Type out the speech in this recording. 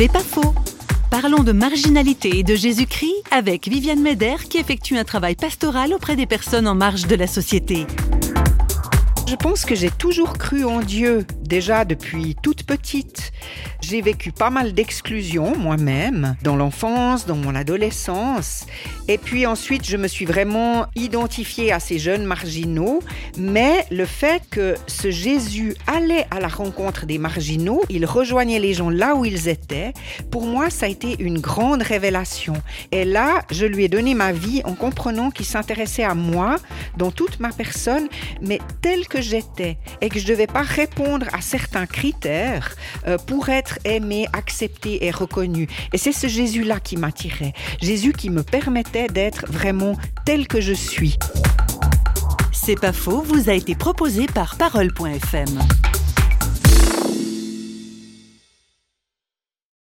C'est pas faux. Parlons de marginalité et de Jésus-Christ avec Viviane Meder qui effectue un travail pastoral auprès des personnes en marge de la société. Je pense que j'ai toujours cru en Dieu, déjà depuis toute petite. J'ai vécu pas mal d'exclusion moi-même, dans l'enfance, dans mon adolescence. Et puis ensuite, je me suis vraiment identifiée à ces jeunes marginaux. Mais le fait que ce Jésus allait à la rencontre des marginaux, il rejoignait les gens là où ils étaient, pour moi, ça a été une grande révélation. Et là, je lui ai donné ma vie en comprenant qu'il s'intéressait à moi, dans toute ma personne, mais tel j'étais et que je ne devais pas répondre à certains critères euh, pour être aimé, accepté et reconnu. Et c'est ce Jésus-là qui m'attirait. Jésus qui me permettait d'être vraiment tel que je suis. C'est pas faux, vous a été proposé par parole.fm.